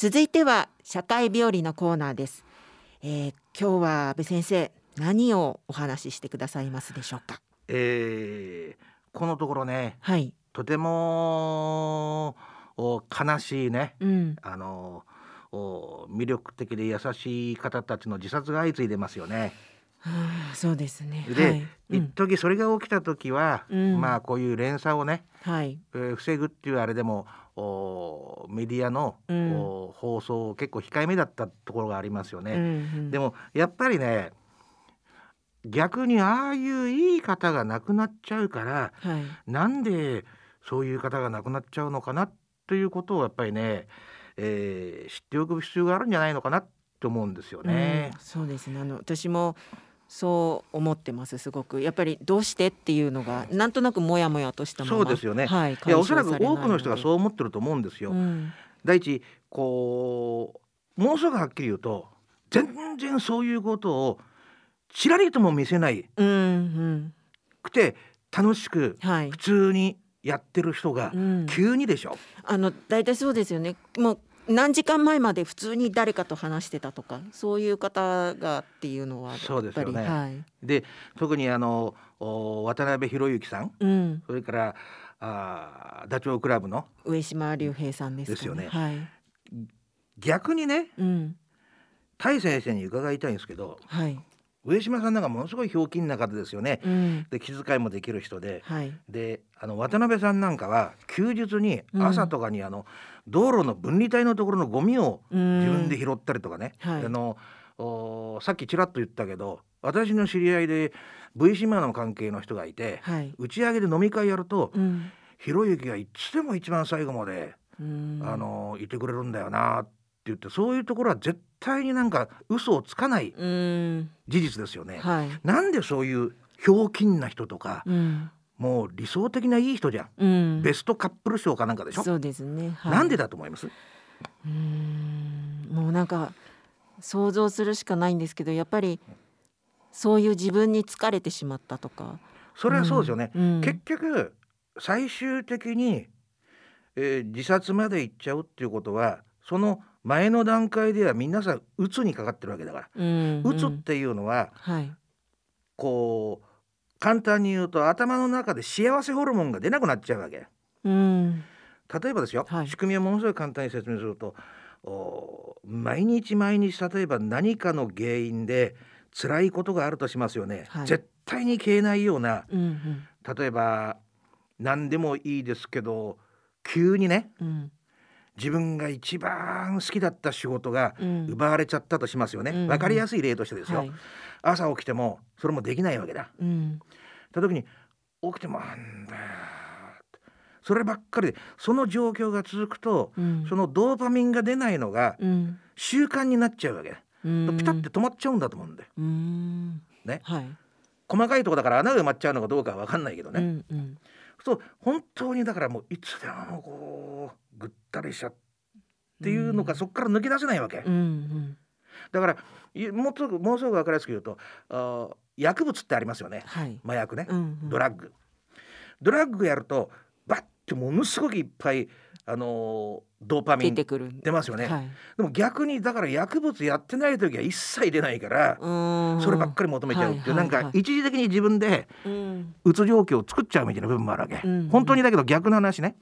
続いては社会病理のコーナーです、えー、今日は安倍先生何をお話ししてくださいますでしょうか？えーこのところねはい。とてもお悲しいねうん。あのお魅力的で優しい方たちの自殺が相次いでますよね。はあそうですね。で、はい、うん、一時それが起きた時は、うん。まあこういう連鎖をね、はい。えー防ぐっていうあれでもおメディアの、うん。お放送結構控えめだったところがありますよね。うんうん。でもやっぱりね逆にああいういい方が亡くなっちゃうからはい。なんでそういう方が亡くなっちゃうのかなということをやっぱりね、えー知っておく必要があるんじゃないのかなと思うんですよね。うん。そうですね。あの私もそう思ってますすごく。やっぱりどうしてっていうのがなんとなくモヤモヤとしたままそうですよね。はい、いやおそらく多くの人がそう思ってると思うんですよ。うん。第一こうものすごくはっきり言うと全然そういうことをちらりとも見せないうんうん。くて楽しくはい。普通にやってる人がうん。急にでしょ。あの大体そうですよね。もう何時間前まで普通に誰かと話してたとかそういう方がっていうのはやっぱりそうですよね。はい。で特にあのお渡辺裕之さんうん、それからあーダチョウ倶楽部の上島竜兵さんですかですよね。はい、逆にねうん、大先生に伺いたいんですけどはい、上島さんなんかものすごいひょうきんな方ですよね。うん、で気遣いもできる人で。はい、であの渡辺さんなんかは休日にうん。朝とかにあの、道路の分離帯のところのゴミをうん。自分で拾ったりとかね、はい。あのおさっきちらっと言ったけど私の知り合いで V 島の関係の人がいて、はい、打ち上げで飲み会やると、うん、ひろゆきがいつでも一番最後まで、うん、あのいてくれるんだよなって言ってそういうところは絶対になんか嘘をつかないうん、事実ですよね。はい、なんでそういうひょうきんな人とか、うん、もう理想的ないい人じゃん。うん、ベストカップル賞かなんかでしょ？そうですね、はい、なんでだと思います？うんもうなんか想像するしかないんですけどやっぱりそういう自分に疲れてしまったとかそれはそうですよね。うん結局最終的に、えー自殺まで行っちゃうっていうことはその前の段階では皆さん鬱にかかってるわけだから。うん鬱っていうのははい。こう簡単に言うと頭の中で幸せホルモンが出なくなっちゃうわけ。うん。例えばですよ、はい。仕組みはものすごい簡単に説明するとお毎日毎日例えば何かの原因で辛いことがあるとしますよね、はい。絶対に消えないようなうん例えば何でもいいですけど急にねうんうん自分が一番好きだった仕事がうん。奪われちゃったとしますよね、うん。わかりやすい例としてですよ、はい。朝起きてもそれもできないわけだ。うん。た時に起きてもなんだよそればっかりでその状況が続くとうん。そのドーパミンが出ないのがうん。習慣になっちゃうわけ、うん。ピタッて止まっちゃうんだと思うんだよ。うん。ね。はい。細かいとこだから穴が埋まっちゃうのかどうかは分かんないけどうね、んうんそう本当にだからもういつでもこうぐったりしちゃっていうのか、そこから抜け出せないわけ、うんうん。だからいもうすぐもうすぐ分かりやすく言うとあー薬物ってありますよね。はい。麻薬ね、うんうん。ドラッグ。ドラッグやるとバッてものすごくいっぱい、あのードーパミン出ますよね、はい。でも逆にだから薬物やってない時は一切出ないから、うん。そればっかり求めちゃうっていう、はいはいはい。なんか一時的に自分でうん。うつ状況を作っちゃうみたいな部分もあるわけ、うん。本当にだけど逆の話ね。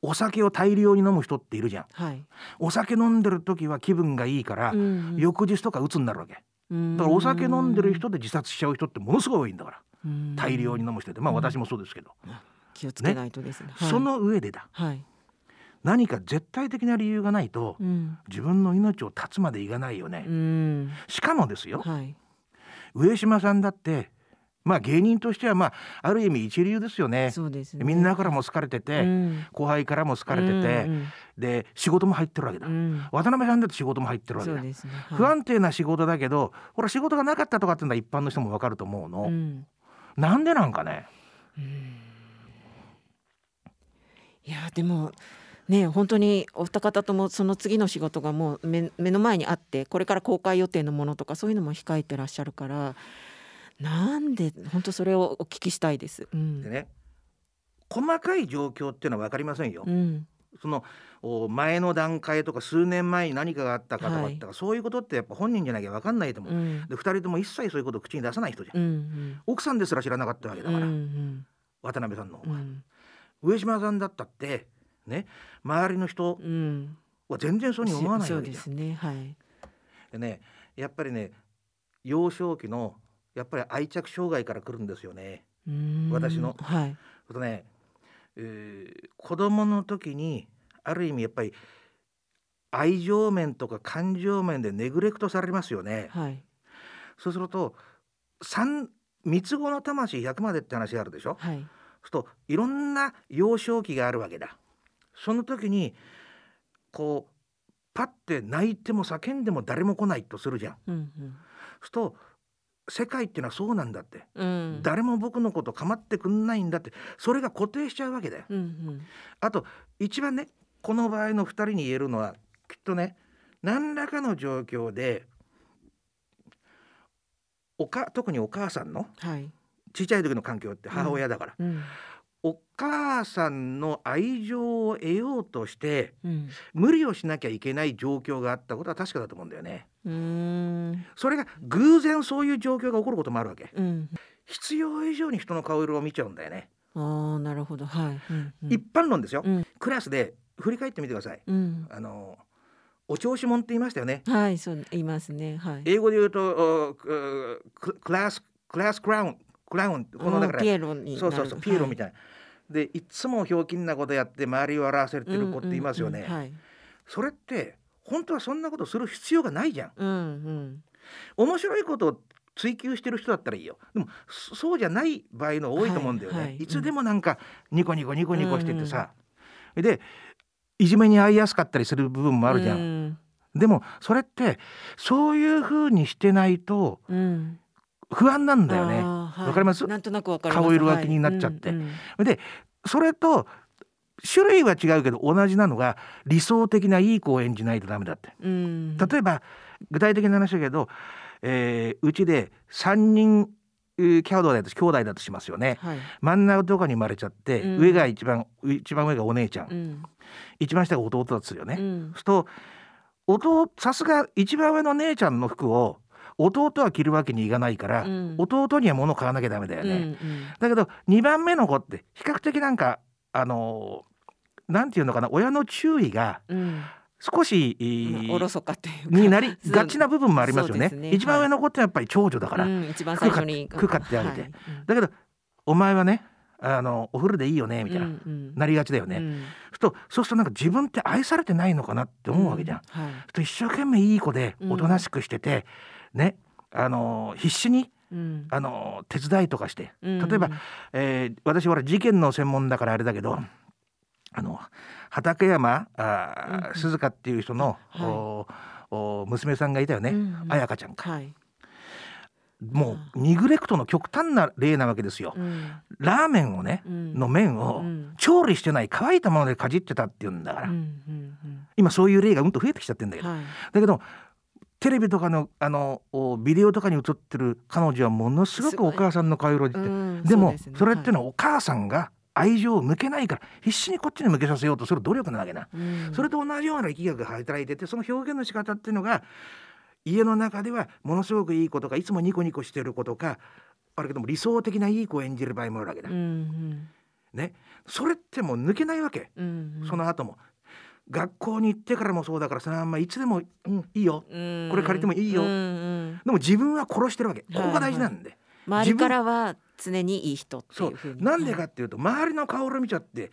お酒を大量に飲む人っているじゃん。はい。お酒飲んでる時は気分がいいから、うん翌日とか鬱になるわけ。うん。だからお酒飲んでる人で自殺しちゃう人ってものすごい多いんだから。うん。大量に飲む人でまあ私もそうですけど、気をつけないとですね。はい。その上でだ。はい。何か絶対的な理由がないとうん。自分の命を絶つまでいかないよね、うん。しかもですよ。はい。上島さんだってまあ芸人としてはまあある意味一流ですよね。ね。みんなからも好かれてて、うん。後輩からも好かれてて、うんで仕事も入ってるわけだ、うん。渡辺さんだって仕事も入ってるわけだ、ね。はい。不安定な仕事だけどほら仕事がなかったとかっていうのは一般の人もわかると思うの、うん。なんでなんかねいやでもね本当にお二方ともその次の仕事がもう目目の前にあってこれから公開予定のものとかそういうのも控えてらっしゃるからなんで本当それをお聞きしたいです。うん。でね細かい状況っていうのは分かりませんよ、うん。そのお前の段階とか数年前に何かがあったかとかはい。そういうことってやっぱ本人じゃなきゃ分かんないと思う。うん。で2人とも一切そういうことを口に出さない人じゃん。うんうん。奥さんですら知らなかったわけだうんうから、ん。渡辺さんの方が、うん上島さんだったってね周りの人うんは全然そうに思わないわけじゃん。ですねはいでねやっぱりね幼少期のやっぱり愛着障害から来るんですよね。私のはいあとね、えー子供の時にある意味やっぱり愛情面とか感情面でネグレクトされますよね。はいそうすると三三つ子の魂100までって話があるでしょ？はいするといろんな幼少期があるわけだ。その時にこうパッて泣いても叫んでも誰も来ないとするじゃん。うんうんすると世界っていうのはそうなんだって、うん誰も僕のこと構ってくんないんだってそれが固定しちゃうわけだよ。うんうんあと一番ねこの場合の2人に言えるのはきっとね何らかの状況でおか特にお母さんのはい小さい時の環境って母親だから、うん。お母さんの愛情を得ようとしてうん。無理をしなきゃいけない状況があったことは確かだと思うんだよね。それが偶然そういう状況が起こることもあるわけ。うん。必要以上に人の顔色を見ちゃうんだよね。ああなるほど。はい。うんうん。一般論ですよ、うん。クラスで振り返ってみてください。うん。あのお調子者って言いましたよね。はいそう言いますね。はい。英語で言うとクラスクラスクラウンクラウンこのだからピエロになるそうそうそうピエロみたたいな。でいつもひょうきんなことやって周りを笑わせてる子って言いますよね。はいそれって本当はそんなことする必要がないじゃん。うんうん面白いことを追求してる人だったらいいよ。でもそそうじゃない場合の多いと思うんだよね。はいはいいつでもなんかニコニコニコニコしててさ、でいじめに遭いやすかったりする部分もあるじゃん。うんでもそれってそういう風にしてないとうん不安なんだよね。あーはい。わかります？なんとなくわかります。顔色が気になっちゃって。はい。うんでそれと種類は違うけど同じなのが理想的ないい子を演じないとダメだって。うん。例えば具体的な話だけど、えーうちで3人えー兄弟だと兄弟だとしますよね。はい。真ん中とかに生まれちゃって、うん。上が一番一番上がお姉ちゃん、うん。一番下が弟だとするよね。うん。すると弟さすが一番上の姉ちゃんの服を弟は着るわけにいかないから、うん。弟には物買わなきゃダメだよね。うんうん。だけど2番目の子って比較的なんかあのーなんていうのかな親の注意がうん。少し、おろそかっていうかになりがちな部分もありますよね。ね。一番上の子ってやっぱり長女だから。うん一番最初に服買ってあげて。はい。だけどお前はねあのお風呂でいいよねみたいな、うんうん。なりがちだよね。うん。そうするとそうするとなんか自分って愛されてないのかなって思うわけじゃん。うん。はい。と一生懸命いい子でうん。おとなしくしてて、ねあの必死にうん。あの手伝いとかしてうん例えば、えー私ほら事件の専門だからあれだけどあの畠山あー、うんうん。鈴鹿っていう人の、はい。おお娘さんがいたよね、うんうん。彩香ちゃんか。はい。もうニグレクトの極端な例なわけですよ。うん。ラーメンをね、うん。の麺をうん。調理してない乾いたものでかじってたっていうんだから、うんうん今そういう例がうんと増えてきちゃってんだけど、うんはい。だけどテレビとかのあのおビデオとかに映ってる彼女はものすごくお母さんの顔色で、うん。でもね。それってのはお母さんが愛情を向けないから必死にこっちに向けさせようとする努力なわけな、はいうん。それと同じような力学が働いててその表現の仕方っていうのが家の中ではものすごくいい子とかいつもニコニコしてる子とかあるけども理想的ないい子を演じる場合もあるわけだ、うんうん。ね。それってもう抜けないわけ、うんうん。その後も学校に行ってからもそうだからそのまんまいつでも、うん、いいよ。うん。これ借りてもいいよ。うんうん。でも自分は殺してるわけ。ここが大事なんで、周りからは常にいい人ってそいううふうに。なんでかっていうと周りの顔を見ちゃって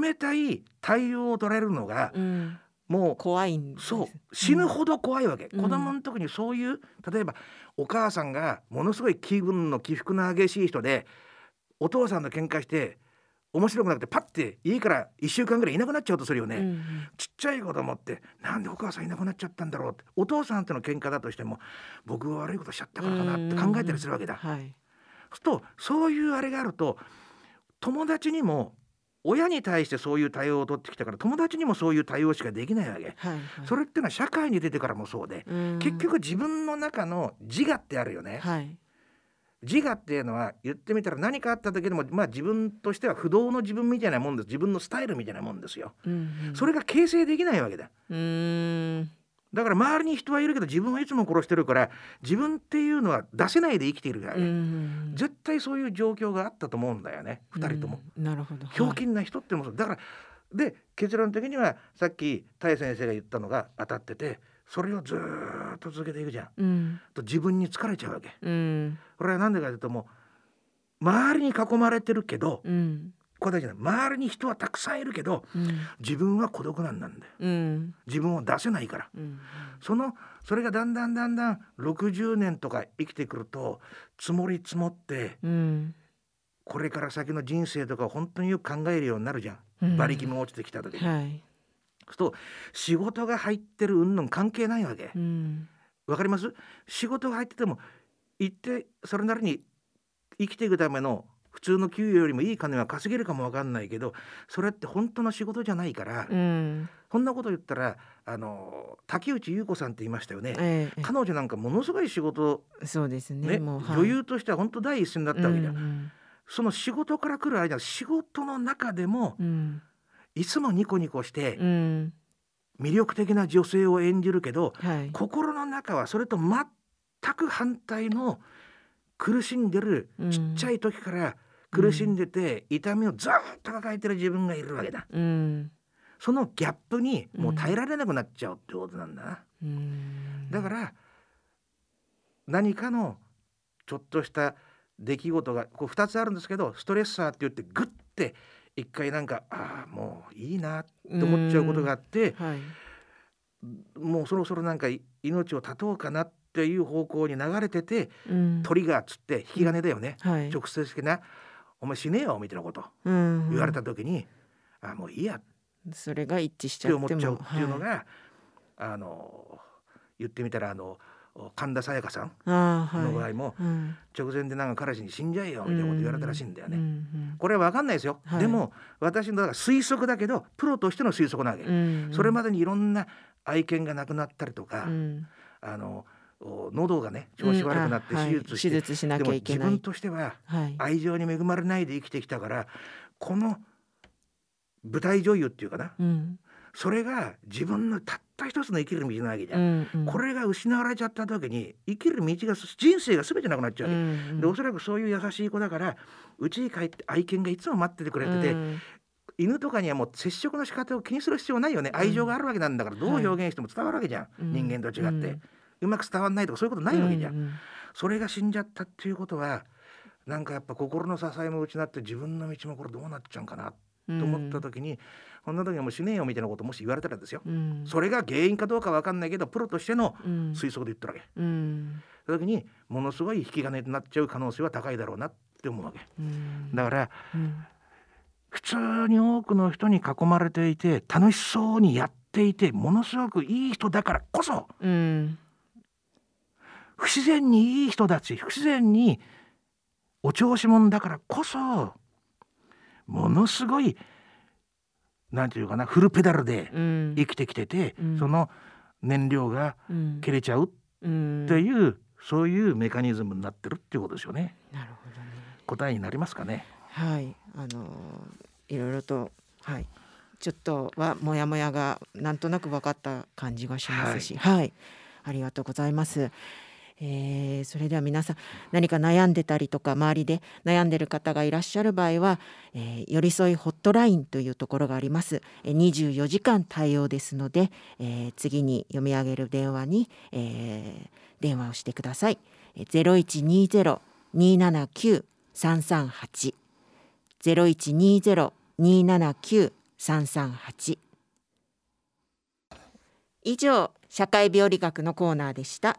冷たい対応を取られるのがうん。もう怖いんです。そう。死ぬほど怖いわけ、うん。子供の時にそういう例えばお母さんがものすごい気分の起伏の激しい人でお父さんと喧嘩して面白くなくてパッて家から1週間ぐらいいなくなっちゃうとするよね、うんうん。ちっちゃい子供ってなんでお母さんいなくなっちゃったんだろうってお父さんとの喧嘩だとしても僕が悪いことしちゃったからかなって考えたりするわけだ。はいそうするとそういうあれがあると友達にも親に対してそういう対応を取ってきたから友達にもそういう対応しかできないわけ。はいはい。それってのは社会に出てからもそうで、うん。結局自分の中の自我ってあるよね。はい自我っていうのは言ってみたら何かあった時でもまあ自分としては不動の自分みたいなもんです。自分のスタイルみたいなもんですよ、うんうん。それが形成できないわけだ。だから周りに人はいるけど自分はいつも殺してるから自分っていうのは出せないで生きているから、うんうん絶対そういう状況があったと思うんだよね。二人とも、うん。なるほど。ひょうきんな人ってのもだからで結論的にはさっき田井先生が言ったのが当たっててそれをずーっと続けていくじゃん。うん。と自分に疲れちゃうわけ。うん。これは何でかというともう周りに囲まれてるけどうん。これだけ周りに人はたくさんいるけどうん。自分は孤独なんなんだよ。うん。自分を出せないから。うん。そのそれがだんだんだんだん60年とか生きてくると積もり積もってうん。これから先の人生とか本当によく考えるようになるじゃん、うん。馬力も落ちてきた時に、はいと仕事が入ってる云々関係ないわけ。うん。わかります？仕事が入ってても行ってそれなりに生きていくための普通の給与よりもいい金は稼げるかもわかんないけどそれって本当の仕事じゃないから、うん。こんなこと言ったらあの竹内優子さんって言いましたよね、ええ。彼女なんかものすごい仕事そうですね。ね、もうはい。女優としては本当第一線だったわけじゃん、うん。その仕事から来る間仕事の中でもうんいつもニコニコしてうん。魅力的な女性を演じるけどはい。心の中はそれと全く反対の苦しんでるうん。ちっちゃい時から苦しんでて痛みをずっと抱えてる自分がいるわけだ。うん。そのギャップにもう耐えられなくなっちゃうってことなんだな、うん。だから何かのちょっとした出来事がこう2つあるんですけどストレッサーって言ってグッて一回なんかああもういいなって思っちゃうことがあってはい。もうそろそろなんかい命を絶とうかなっていう方向に流れててうん。トリガーっつって引き金だよね、はい。直接的な「お前死ねよ」みたいなことうん。言われた時に「あもういいや」っそれが一致しちてゃっても。思っちゃうっていうのはが、あの言ってみたらあの神田沙也加さんの場合もうん。直前でなんか彼氏に死んじゃえよみたいなこと言われたらしいんだよね。うんこれは分かんないですよ、はい。でも私のだから推測だけどプロとしての推測なわけ、うん。それまでにいろんな愛犬が亡くなったりとか、うん。あのお喉がね調子悪くなって手術して、はい。手術しなでもきゃいけない。自分としてははい。愛情に恵まれないで生きてきたからこの舞台女優っていうかな。うん。それが自分のたった一つの生きる道なわけじゃん、うんうん。これが失われちゃった時に生きる道が人生が全てなくなっちゃうわけ、うんでおそらくそういう優しい子だから家に帰って愛犬がいつも待っててくれてて、うん。犬とかにはもう接触の仕方を気にする必要ないよね、ん。愛情があるわけなんだからどうはい表現しても伝わるわけじゃん、うん。人間と違って、ううんまく伝わんないとかそういうことないわけじゃん、うんそれが死んじゃったっていうことはなんかやっぱ心の支えも失って自分の道もこれどうなっちゃうんかなうんと思った時に、こんな時はもう死ねえよみたいなこともし言われたらですよ、うん。それが原因かどうかわかんないけどプロとしてのうん。推測で言ったわけ、うん。その時にものすごい引き金になっちゃう可能性は高いだろうなって思うわけ。うん。だからうん。普通に多くの人に囲まれていて楽しそうにやっていてものすごくいい人だからこそうん。不自然にいい人たち不自然にお調子者だからこそものすごいなんていうかなフルペダルでうん。生きてきてて、うん。その燃料がうん。切れちゃうっうん。ていう、そういうメカニズムになってるっていうことですよね。なるほどね。答えになりますかね。はい。あのーいろいろとはい。ちょっとはモヤモヤがなんとなく分かった感じがしますし。はい、ありがとうございます。えーそれでは皆さん何か悩んでたりとか周りで悩んでる方がいらっしゃる場合は、えー寄り添いホットラインというところがあります。えー24時間対応ですので、えー次に読み上げる電話に、えー電話をしてください。えー0120-279-338ゼロ一二ゼロ二七九三三八以上社会病理学のコーナーでした。